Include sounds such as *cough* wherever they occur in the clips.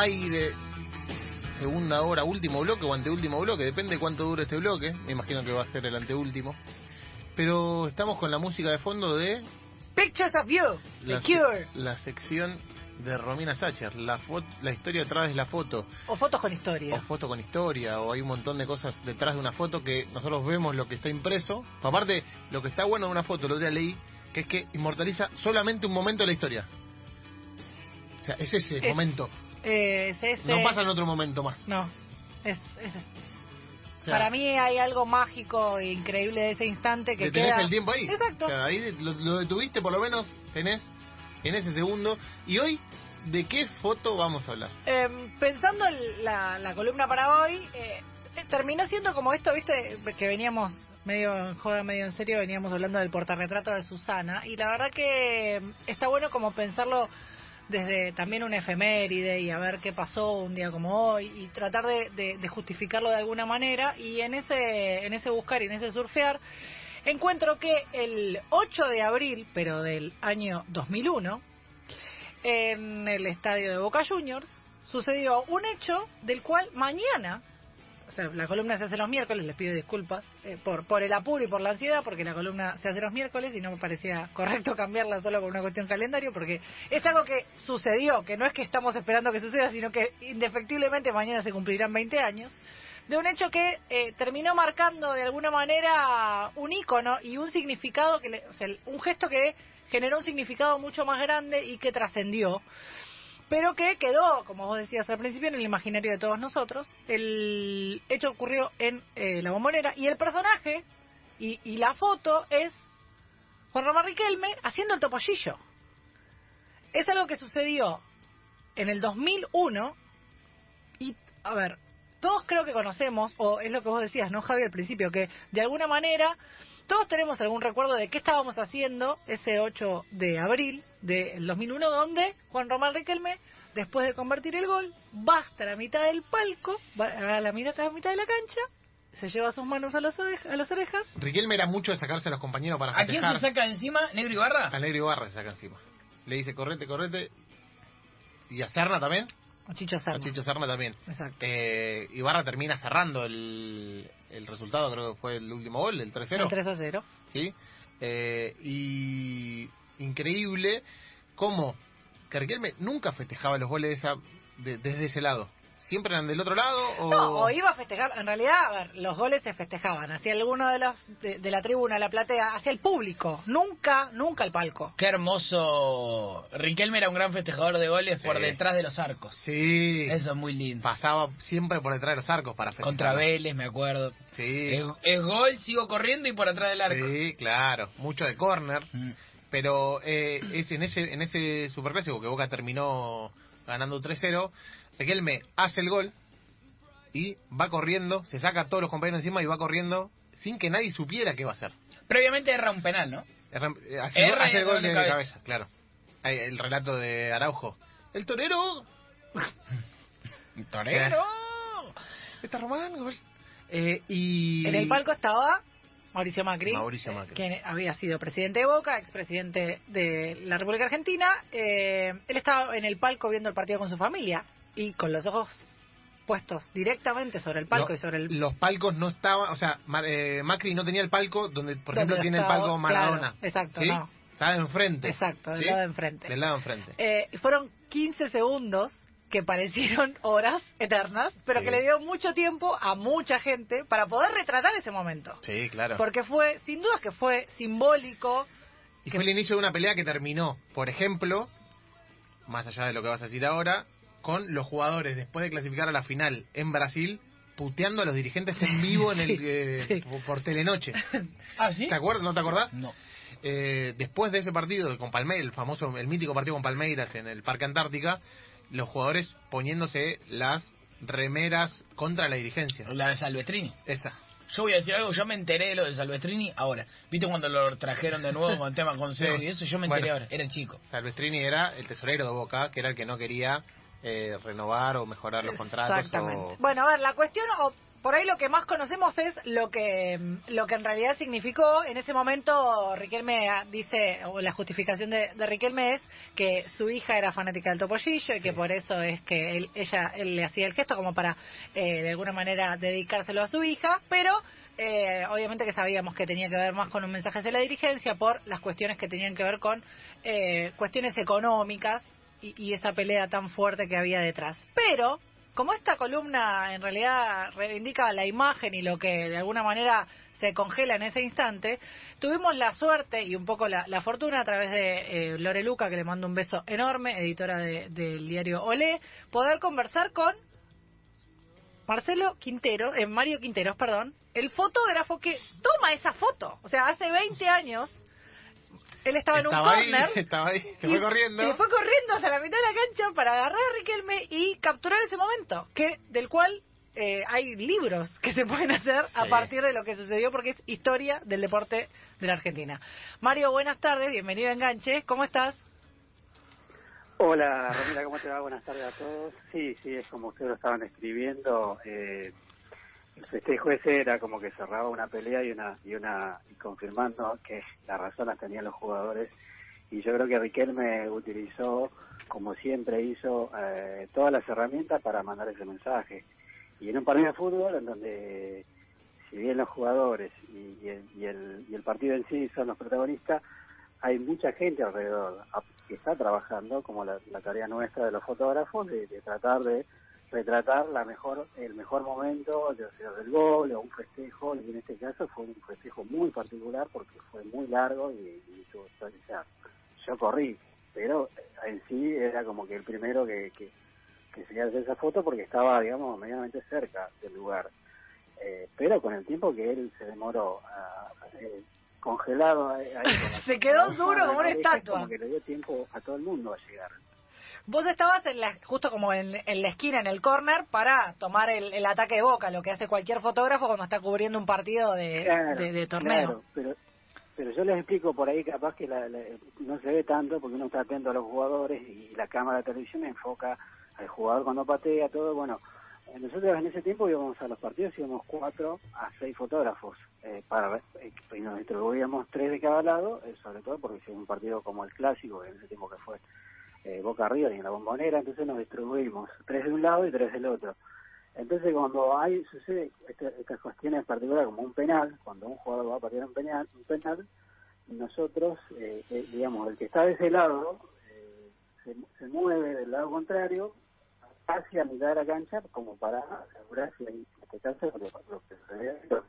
Aire. Segunda hora, último bloque o anteúltimo bloque. Depende de cuánto dure este bloque. Me imagino que va a ser el anteúltimo. Pero estamos con la música de fondo de Pictures of You, The la, Cure. la sección de Romina Sacher. La, la historia detrás de la foto. O fotos con O historia. foto con historia. O hay un montón de cosas detrás de una foto que nosotros vemos lo que está impreso. Aparte, lo que está bueno de una foto, lo día leí, que es que inmortaliza solamente un momento de la historia. O sea, es ese Es- momento. Eh, es ese- No pasa en otro momento más. No. Es, es- O sea, para mí hay algo mágico e increíble de ese instante que que tenés queda... el tiempo ahí. Exacto. O sea, ahí lo, lo detuviste, por lo menos tenés en ese segundo. Y hoy, ¿de qué foto vamos a hablar? Eh, pensando en la, la columna para hoy, eh, terminó siendo como esto, viste, que veníamos medio en joda, medio en serio, veníamos hablando del portarretrato de Susana, y la verdad que está bueno como pensarlo desde también una efeméride y a ver qué pasó un día como hoy y tratar de, justificarlo de alguna manera y en ese en ese buscar y en ese surfear encuentro que el 8 de abril pero del año 2001 en el estadio de Boca Juniors sucedió un hecho del cual mañana, o sea, la columna se hace los miércoles, les pido disculpas eh, por, por el apuro y por la ansiedad, porque la columna se hace los miércoles y no me parecía correcto cambiarla solo por una cuestión calendario, porque es algo que sucedió, que no es que estamos esperando que suceda, sino que indefectiblemente mañana se cumplirán 20 años de un hecho que eh, terminó marcando de alguna manera un icono y un significado que le- o sea, un gesto que generó un significado mucho más grande y que trascendió pero que quedó, como vos decías al principio, en el imaginario de todos nosotros. El hecho ocurrió en eh, la bombonera y el personaje y, y la foto es Juan Román Riquelme haciendo el topollillo. Es algo que sucedió en el 2001 y, a ver, todos creo que conocemos, o es lo que vos decías, ¿no, Javi, al principio? Que de alguna manera todos tenemos algún recuerdo de qué estábamos haciendo ese 8 de abril del 2001, donde Juan Román Riquelme, después de convertir el gol, va hasta la mitad del palco, va a la mitad, a la mitad de la cancha, se lleva sus manos a, los oreja- a las orejas. Riquelme era mucho de sacarse a los compañeros para ¿A quién festejar. se saca encima? ¿Negro Ibarra? A Negro Ibarra se saca encima. Le dice, correte, correte. Y a Serna también. A Chicho A Serna. Chicho Serna también. Exacto. Eh, Ibarra termina cerrando el, el resultado, creo que fue el último gol, el 3-0. El 3 a 0. ¿sí? Eh, y increíble cómo que Riquelme nunca festejaba los goles de esa, de- desde ese lado. ¿Siempre eran del otro lado? O... No, o iba a festejar. En realidad, a ver, los goles se festejaban hacia alguno de los de, de la tribuna, la platea, hacia el público. Nunca, nunca el palco. Qué hermoso. Riquelme era un gran festejador de goles Sí. por detrás de los arcos. Sí, Eso es muy lindo. pasaba siempre por detrás de los arcos para festejar. Contra Vélez, me acuerdo. Sí, Es, es gol, sigo corriendo y por atrás del arco. sí, claro, mucho de córner. Mm. Pero eh, es en ese en ese superclásico que Boca terminó ganando 3-0, Riquelme hace el gol y va corriendo, se saca a todos los compañeros encima y va corriendo sin que nadie supiera qué va a hacer. Previamente erra un penal, ¿no? Erra- eh, Hace, el gol- Erra y hace el gol de, de cabeza. cabeza. claro. Ahí, El relato de Araujo. El torero *laughs* Torero. está Román, gol. Eh, y En el palco estaba Mauricio Macri. Mauricio Macri. Quien había sido presidente de Boca, expresidente de la República Argentina. Eh, él estaba en el palco viendo el partido con su familia y con los ojos puestos directamente sobre el palco y sobre el Los palcos no estaban, o sea, Mar- eh, Macri no tenía el palco donde, por ejemplo, tiene el palco Maradona. claro, exacto, ¿sí? no. Estaba enfrente. Exacto, del ¿sí? lado de enfrente. Del lado de enfrente. Eh, y fueron 15 segundos que parecieron *laughs* horas eternas, pero Sí. que le dio mucho tiempo a mucha gente para poder retratar ese momento. Sí, claro. Porque fue, sin dudas que fue simbólico. Y que- fue el inicio de una pelea que terminó, por ejemplo, más allá de lo que vas a decir ahora, con los jugadores después de clasificar a la final en Brasil, puteando a los dirigentes en vivo en el *laughs* Sí, eh, sí. por- por Telenoche. *laughs* ¿Ah, sí? ¿Te acuerdas? ¿No te acordás? No. Eh, después de ese partido con Palmeiras, el famoso, el mítico partido con Palmeiras en el Parque Antártica, los jugadores poniéndose las remeras contra la dirigencia. La de Salvestrini. Esa. Yo voy a decir algo, yo me enteré de lo de Salvestrini ahora. ¿Viste cuando lo trajeron de nuevo con tema consejo Sí. y eso? Yo me enteré Bueno. ahora, era chico. Salvestrini era el tesorero de Boca, que era el que no quería eh, renovar o mejorar los contratos. Exactamente. O... Bueno, a ver, la cuestión, o por ahí lo que más conocemos es lo que lo que en realidad significó en ese momento Riquelme dice o la justificación de, de Riquelme es que su hija era fanática del topollillo y que por eso es que él, ella él le hacía el gesto como para eh, de alguna manera dedicárselo a su hija pero eh, obviamente que sabíamos que tenía que ver más con un mensaje de la dirigencia por las cuestiones que tenían que ver con eh, cuestiones económicas y, y esa pelea tan fuerte que había detrás. Pero como esta columna en realidad reivindica la imagen y lo que de alguna manera se congela en ese instante, tuvimos la suerte y un poco la, la fortuna a través de eh, Lore Luca, que le mando un beso enorme, editora de- del diario Olé, poder conversar con Marcelo Quintero, eh, Mario Quinteros, perdón, el fotógrafo que toma esa foto. O sea, hace 20 años él estaba, en un ahí, corner *laughs* estaba ahí, se y- fue corriendo. Se fue corriendo hasta la mitad de la cancha para agarrar a Riquelme y capturar ese momento, que del cual eh, hay libros que se pueden hacer a partir de lo que sucedió, porque es historia del deporte de la Argentina. Mario, buenas tardes, bienvenido a Enganche, ¿cómo estás? Hola, Romina, ¿cómo te va? Buenas tardes a todos. Sí, sí, es como ustedes lo estaban describiendo. Eh, el festejo ese era como que cerraba una pelea y una y una y confirmando que la razón las tenían los jugadores. Y yo creo que Riquelme utilizó, como siempre hizo, eh, todas las herramientas para mandar ese mensaje. Y en un partido de fútbol en donde, si bien los jugadores y, y el, y, el, y el partido en sí son los protagonistas, hay mucha gente alrededor que está trabajando, como la, la tarea nuestra de los fotógrafos, de, de tratar de retratar la mejor el mejor momento de, sea del gol o un festejo, y en este caso fue un festejo muy particular porque fue muy largo y, y tuvo- o sea, yo corrí, pero en sí era como que el primero que, que, que se hacer esa foto porque estaba, digamos, medianamente cerca del lugar. Eh, pero con el tiempo que él se demoró ah, eh, congelado ahí, *laughs* Se quedó duro como una estatua. como que le dio tiempo a todo el mundo a llegar. Vos estabas en la, justo como en, en la esquina, en el corner, para tomar el, el ataque de boca, lo que hace cualquier fotógrafo cuando está cubriendo un partido de, Claro, de, de torneo. claro, pero, pero yo les explico por ahí, capaz que la- la- no se ve tanto porque uno está atento a los jugadores y la cámara de televisión enfoca al jugador cuando patea, todo. Bueno, eh, nosotros en ese tiempo íbamos a los partidos, íbamos cuatro a seis fotógrafos eh, para eh, y nos distribuíamos tres de cada lado, eh, sobre todo porque si es un partido como el clásico, en ese tiempo que fue eh, Boca Arriba y en la bombonera, entonces nos distribuimos tres de un lado y tres del otro. Entonces cuando hay sucede esta- estas cuestiones particulares como un penal, cuando un jugador va a patear un penal, un penal nosotros, eh, eh, digamos, el que está de ese lado eh, se, se mueve del lado contrario hacia mitad de la cancha como para asegurar si hay este caso lo lo.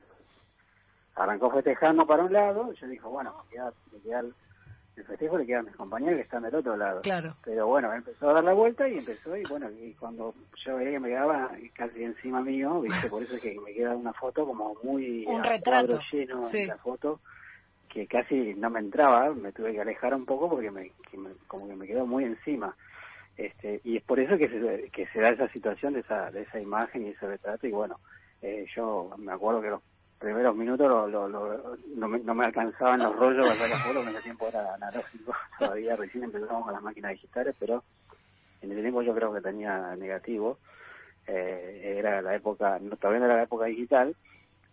Arrancó festejando para un lado, yo dije, bueno, me queda el, festejo le queda a mis compañeros que están del otro lado. Claro. Pero bueno, empezó a dar la vuelta y empezó, y bueno, y cuando yo veía que me quedaba casi encima mío, ¿viste? *laughs* por eso es que me queda una foto como muy Un retrato. lleno Sí. la foto, que casi no me entraba, me tuve que alejar un poco porque me, que me- como que me quedó muy encima. Este, y es por eso que se, que se da esa situación de esa, de esa imagen y ese retrato, y bueno, eh, yo me acuerdo que los primeros minutos lo, lo- lo- no, me, no me alcanzaban los rollos para en ese tiempo era analógico, *laughs* todavía recién empezamos con las máquinas digitales, pero en ese tiempo yo creo que tenía negativo, eh, era la época, no, todavía no era la época digital,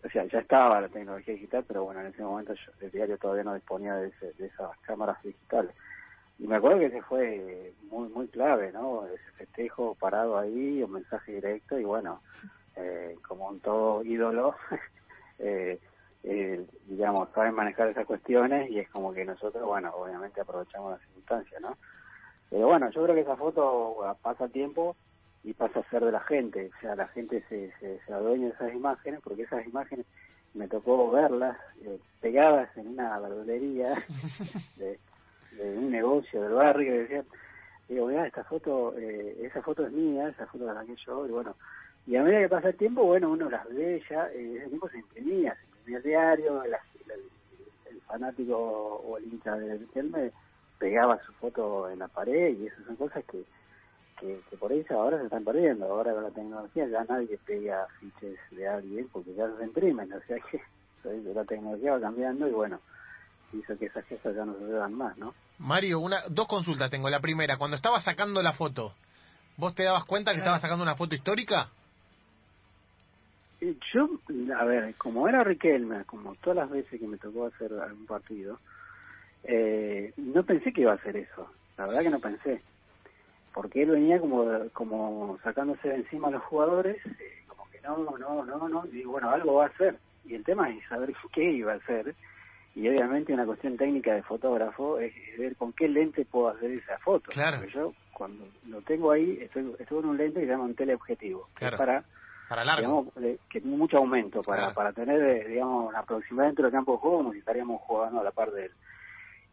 o sea, ya estaba la tecnología digital, pero bueno, en ese momento yo- el diario todavía no disponía de, ese- de esas cámaras digitales. Y me acuerdo que ese fue muy muy clave, ¿no? Ese festejo parado ahí, un mensaje directo y bueno, eh, como un todo ídolo, *laughs* eh, eh, digamos, saben manejar esas cuestiones y es como que nosotros, bueno, obviamente aprovechamos la circunstancia, ¿no? Pero bueno, yo creo que esa foto pasa tiempo y pasa a ser de la gente, o sea, la gente se, se, se adueña de esas imágenes porque esas imágenes me tocó verlas eh, pegadas en una verdulería *laughs* de, de un negocio del barrio que decían, digo, mira, esta foto, eh, esa foto es mía, esa foto la saqué yo, y bueno, y a medida que pasa el tiempo, bueno, uno las ve ya, eh, ese tiempo se imprimía, se imprimía el diario, la- la- el, fanático o el hincha del Kelme pegaba su foto en la pared y esas son cosas que, que, que por eso ahora se están perdiendo, ahora con la tecnología ya nadie pega fiches de alguien porque ya se imprimen, o sea que *laughs* la tecnología va cambiando y bueno, hizo que esas cosas ya no sucedan más, ¿no? Mario, una, dos consultas tengo. La primera, cuando estabas sacando la foto, ¿vos te dabas cuenta que estabas sacando una foto histórica? Yo, a ver, como era Riquelme, como todas las veces que me tocó hacer algún partido, eh, no pensé que iba a hacer eso. La verdad que no pensé. Porque él venía como como sacándose de encima a los jugadores, eh, como que no, no, no, no, y bueno, algo va a hacer. Y el tema es saber qué iba a hacer. Y obviamente una cuestión técnica de fotógrafo es ver con qué lente puedo hacer esa foto. Claro. Porque yo cuando lo tengo ahí, estoy, estoy con un lente que se llama un teleobjetivo. que es Claro. para Para largo. digamos, de- que tiene mucho aumento para, Claro. para tener, eh, digamos, una proximidad dentro del campo de juego si estaríamos jugando a la par de él.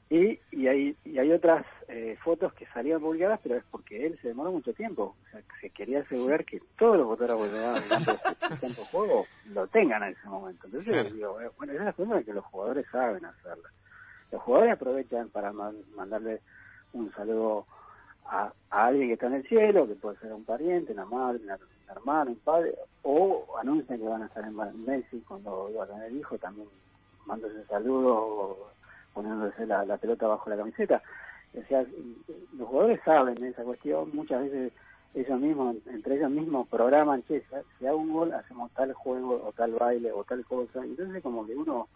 Y, y, hay, y hay otras eh, fotos que salían publicadas, pero es porque él se demoró mucho tiempo. O sea, se quería asegurar que todos los fotógrafos dan el campo, de juego lo tengan en ese momento. Entonces, Claro. digo, eh, bueno, esa es la forma que los jugadores saben hacerla. Los jugadores aprovechan para man- mandarle un saludo a, a alguien que está en el cielo, que puede ser un pariente, una madre, una- un hermano, un padre, o anuncian que van a estar en Messi cuando iba a tener hijo, también manda ese saludo poniéndose la, pelota bajo la camiseta. O sea, los jugadores saben esa cuestión, muchas veces ellos mismos, entre ellos mismos programan, che, si hago un gol, hacemos tal juego, o tal baile, o tal cosa. Entonces como que uno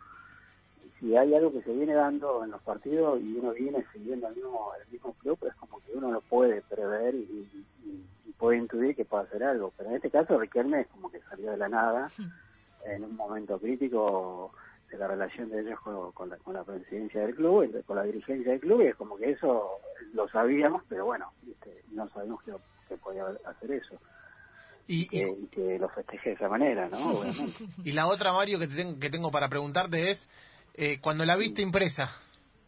si hay algo que se viene dando en los partidos y uno viene siguiendo el mismo, el mismo club, es como que uno lo puede prever y, y- y puede intuir que puede hacer algo. Pero en este caso Riquelme es como que salió de la nada en un momento crítico de la relación de ellos con, con la, con la presidencia del club, con la dirigencia del club, y es como que eso lo sabíamos, pero bueno, ¿viste? no sabemos que, que podía hacer eso, Y, que, y que lo festeje de esa manera, ¿no? *laughs* Obviamente. y la otra, Mario, que, te tengo, que tengo para preguntarte es, eh, cuando la viste impresa,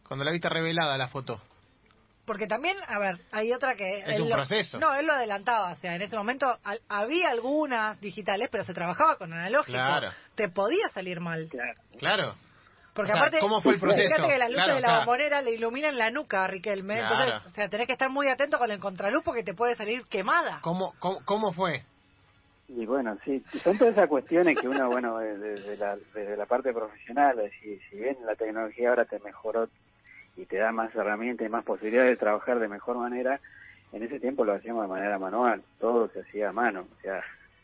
cuando la viste revelada la foto, Porque también, a ver, hay otra que... Es él un lo- proceso. No, él lo adelantaba. O sea, en ese momento al- había algunas digitales, pero se trabajaba con analógico. Claro. Te podía salir mal. Claro. claro. Porque O sea, aparte, ¿cómo fue el proceso? fíjate que las luces Claro, de o la sea- bombonera le iluminan la nuca a Riquelme. Claro. Entonces, o sea, tenés que estar muy atento con el contraluz porque te puede salir quemada. ¿Cómo, cómo, cómo fue? Y bueno, sí, son todas esas cuestiones que uno, bueno, desde la, desde la parte profesional, es decir, si bien la tecnología ahora te mejoró y te da más herramientas y más posibilidades de trabajar de mejor manera, en ese tiempo lo hacíamos de manera manual, todo se hacía a mano, o sea,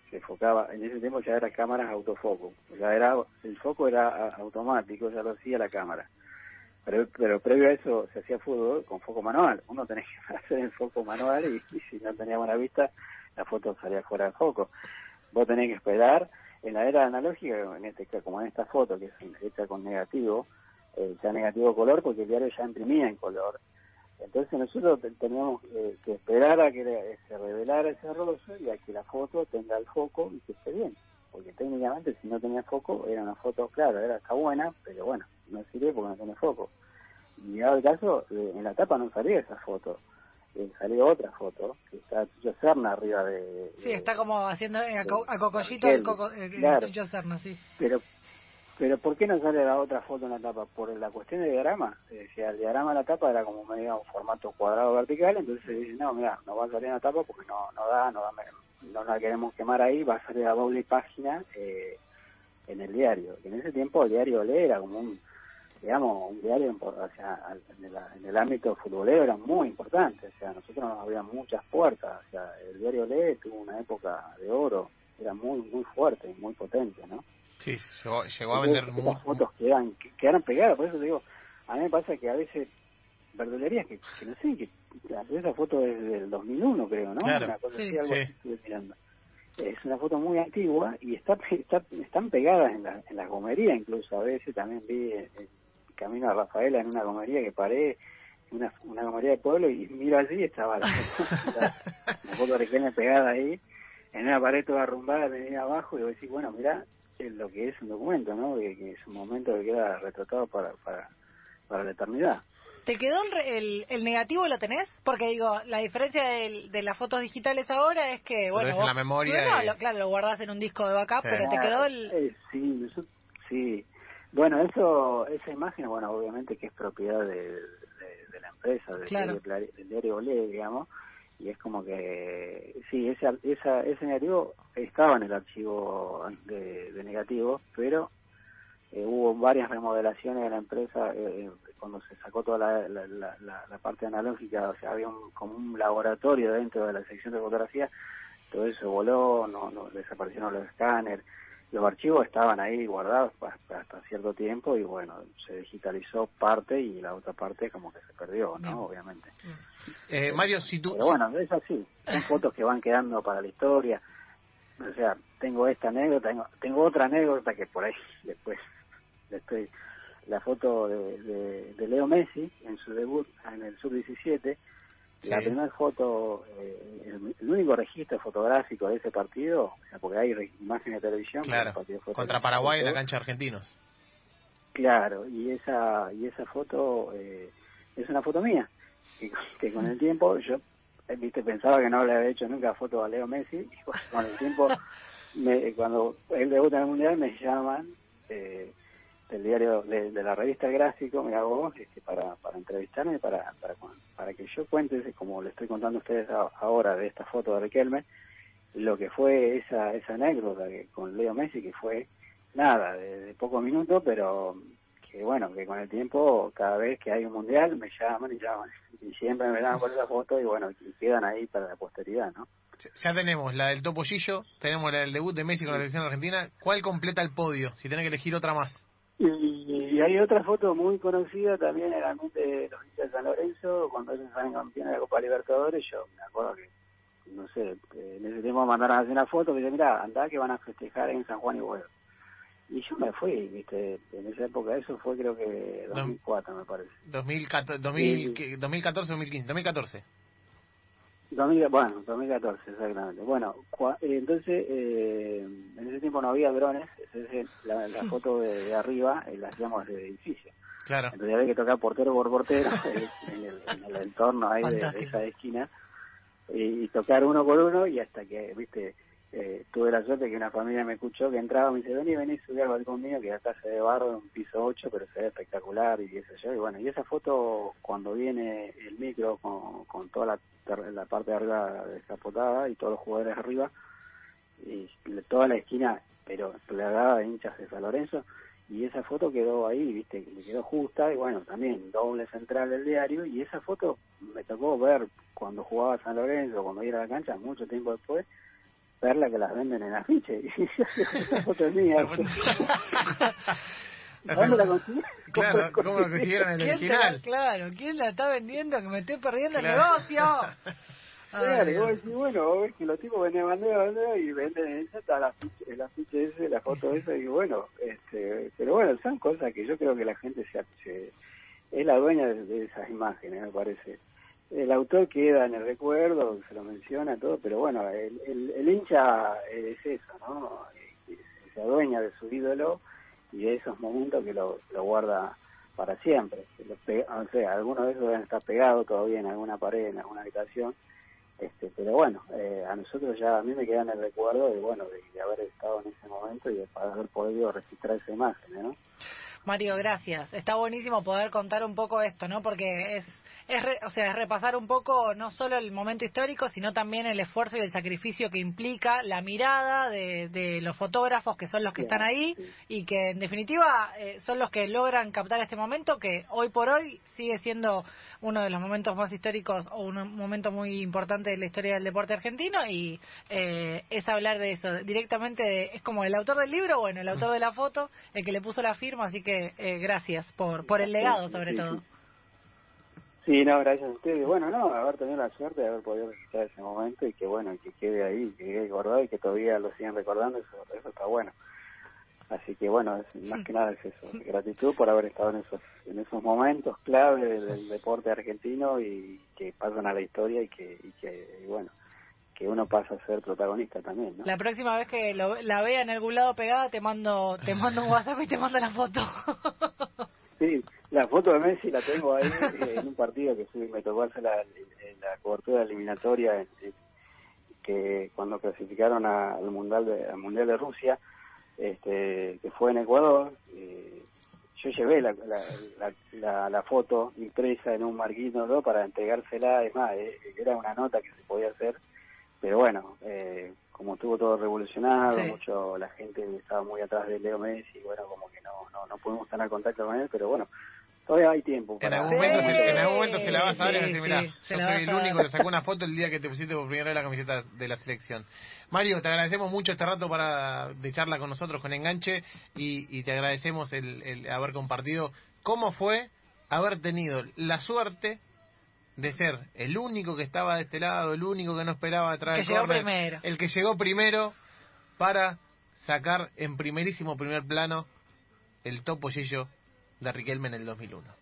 se enfocaba, en ese tiempo ya era cámaras autofoco, ya era, el foco era automático, ya lo hacía la cámara. Pero, pero previo a eso se hacía fútbol con foco manual. Uno tenía que *laughs* hacer el foco manual y, y si no tenía buena vista, la foto salía fuera de foco. Vos tenés que esperar. En la era analógica, en este como en esta foto que es hecha con negativo, eh, ya negativo color, porque el diario ya imprimía en color. Entonces nosotros te- teníamos eh, que esperar a que le- se revelara ese rollo y a que la foto tenga el foco y que esté bien. Porque técnicamente si no tenía foco era una foto, claro, era está buena, pero bueno, no sirve porque no tiene foco. Y dado el caso, eh, en la tapa no salía esa foto, eh, salió otra foto, que está Chucho Serna arriba de... Sí, está como haciendo eh, a, co- a Cocollito el coco, eh, Claro. Serna, sí. Pero, pero ¿por qué no sale la otra foto en la tapa? Por la cuestión del diagrama. Eh, si el diagrama de la tapa era como medio un formato cuadrado vertical, entonces se dice, no, mira, no va a salir en la tapa porque no, no da, no da, no la queremos quemar ahí, va a salir a doble página eh, en el diario. Y en ese tiempo el diario Olé era como un, digamos, un diario en, o sea, al- en, el, en el ámbito futbolero era muy importante. O sea, nosotros nos abrían muchas puertas. O sea, el diario Olé tuvo una época de oro. Era muy, muy fuerte y muy potente, ¿no? Sí, llegó, llegó a vender estas mu- fotos quedan, que- quedaron pegadas, por eso te digo, a mí me pasa que a veces verdulerías que, que no sé, que esa foto es del 2001 creo, ¿no? Claro. Una cosa Sí. así, algo Sí. así estuve mirando. Es una foto muy antigua y está, está están pegadas en la, en la gomería incluso, a veces también vi el camino a Rafaela en una gomería que paré, una, una gomería de pueblo y miro allí y estaba la *laughs* la foto de Riquelme pegada ahí, en una pared toda arrumbada, venía abajo y vos decís, bueno, mirá, lo que es un documento, ¿no? Que, que es un momento que queda retratado para, para, para la eternidad. ¿Te quedó el, re- el, el negativo, lo tenés? Porque digo, la diferencia del- de, las fotos digitales ahora es que, bueno, ves en vos- la memoria y- lo- claro, lo guardás en un disco de backup, Sí. pero te quedó el... Eh, sí, eso- sí. Bueno, eso, esa imagen, bueno, obviamente que es propiedad de, de, de la empresa, del, Claro. diario, del diario Olé, digamos, y es como que, sí, ese, esa, ese negativo estaba en el archivo de, de negativos, pero eh, hubo varias remodelaciones de la empresa eh, cuando se sacó toda la, la, la, la- la parte analógica, o sea, había un, como un laboratorio dentro de la sección de fotografía, todo eso voló, no, no desaparecieron los escáneres, los archivos estaban ahí guardados hasta cierto tiempo y bueno, se digitalizó parte y la otra parte como que se perdió, ¿no? Obviamente. Eh, Mario, si tú... Pero bueno, es así, son *laughs* fotos que van quedando para la historia. O sea, tengo esta anécdota, tengo, tengo otra anécdota que por ahí *laughs* después estoy la foto de, de, Leo Messi en su debut en el sub-17 la primera foto, eh, el, único registro fotográfico de ese partido, porque hay imágenes de televisión. Claro, contra Paraguay en la cancha de argentinos. Claro, y esa y esa foto eh, es una foto mía, que, con el tiempo yo eh, viste pensaba que no le había hecho nunca foto a Leo Messi, y con el tiempo, *laughs* me, cuando él debuta en el Mundial, me llaman. Eh, del diario de, la revista Gráfico me hago este, para, para entrevistarme para, para, para que yo cuente como le estoy contando a ustedes ahora de esta foto de Riquelme lo que fue esa esa anécdota que, con Leo Messi que fue nada de, pocos minutos pero que bueno que con el tiempo cada vez que hay un mundial me llaman y llaman y siempre me llaman por esa foto y bueno y quedan ahí para la posteridad no ya tenemos la del Topollillo, tenemos la del debut de Messi con la selección argentina. ¿Cuál completa el podio? Si tiene que elegir otra más. Y, hay otra foto muy conocida también en el ambiente de los hinchas de San Lorenzo, cuando ellos salen campeones de la Copa Libertadores, yo me acuerdo que, no sé, en ese tiempo mandaron a hacer una foto que dice, mira, andá que van a festejar en San Juan y Huevo. Y yo me fui, viste, en esa época, eso fue creo que 2004 me parece. 2014, 2014 2015, 2014 bueno, 2014, exactamente. Bueno, eh, entonces, eh, en ese tiempo no había drones, entonces la, la foto de, arriba eh, la hacíamos de edificio. Claro. Entonces había que tocar portero por portero *laughs* en, el, en el entorno ahí de, esa esquina y, tocar uno por uno y hasta que, viste, eh, tuve la suerte que una familia me escuchó que entraba y me dice, vení, vení, subí al balcón mío que acá se ve barro un piso 8, pero se ve espectacular y eso yo. Y bueno, y esa foto cuando viene el micro con, con toda la la parte de arriba descapotada y todos los jugadores arriba y toda la esquina pero plagada de hinchas de San Lorenzo y esa foto quedó ahí, viste, me quedó justa y bueno, también doble central del diario y esa foto me tocó ver cuando jugaba San Lorenzo, cuando iba a la cancha, mucho tiempo después, verla que las venden en afiche *laughs* y esa foto es mía. ¿Dónde la consiguieron? *laughs* Claro, ¿cómo lo consiguieron en el original? claro, ¿quién la está vendiendo que me estoy perdiendo el negocio? *laughs* Claro, y vos decís, bueno, ves que los tipos venden bandera, bandera y venden esa, la ficha, el afiche ese, la foto esa, y bueno, este, pero bueno, son cosas que yo creo que la gente se, es la dueña de, esas imágenes, me parece. El autor queda en el recuerdo, se lo menciona todo, pero bueno, el, el, hincha es eso, ¿no? Se adueña de su ídolo y de esos momentos que lo, lo guarda para siempre. o sea, algunos de esos deben estar pegados todavía en alguna pared, en alguna habitación, este, pero bueno, eh, a nosotros ya, a mí me queda en el recuerdo de, bueno, de, haber estado en ese momento y de haber podido registrar esa imagen, ¿no? Mario, gracias. Está buenísimo poder contar un poco esto, ¿no? Porque es es o sea, es repasar un poco no solo el momento histórico, sino también el esfuerzo y el sacrificio que implica la mirada de, de los fotógrafos que son los que están ahí y que en definitiva eh, son los que logran captar este momento que hoy por hoy sigue siendo uno de los momentos más históricos o un momento muy importante de la historia del deporte argentino y eh, es hablar de eso directamente es como el autor del libro bueno el autor de la foto el que le puso la firma así que eh, gracias por por el legado sobre todo Sí, no, gracias a ustedes. Bueno, no, haber tenido la suerte de haber podido registrar ese momento y que, bueno, que quede ahí, que quede guardado y que todavía lo sigan recordando, eso, eso está bueno. Así que, bueno, más que nada es eso. Gratitud por haber estado en esos, en esos momentos clave del, deporte argentino y que pasan a la historia y que, y que bueno, que uno pasa a ser protagonista también, ¿no? La próxima vez que la vea en algún lado pegada, te mando, te mando un WhatsApp y te mando la foto. Sí, la foto de Messi la tengo ahí eh, en un partido que me tocó hacer la, la cobertura eliminatoria que cuando clasificaron al mundial de, al mundial de Rusia, este, que fue en Ecuador. Eh, yo llevé la, la, la, foto impresa en un marquito ¿no? para entregársela, es más, eh, era una nota que se podía hacer, pero bueno, eh, como estuvo todo revolucionado, mucho la gente estaba muy atrás de Leo Messi, bueno, como que no, no, no pudimos tener contacto con él, pero bueno, Todavía hay tiempo. En algún, momento, Sí, se, en algún momento se la vas a dar y vas a decir, mirá, sí, yo soy el único que sacó una foto el día que te pusiste por primera vez la camiseta de la selección. Mario, te agradecemos mucho este rato para de charla con nosotros, con Enganche, y, y te agradecemos el, el haber compartido cómo fue haber tenido la suerte de ser el único que estaba de este lado, el único que no esperaba atrás Que del llegó primero. el que llegó primero para sacar en primerísimo primer plano el topo Gillo de Riquelme en el 2001.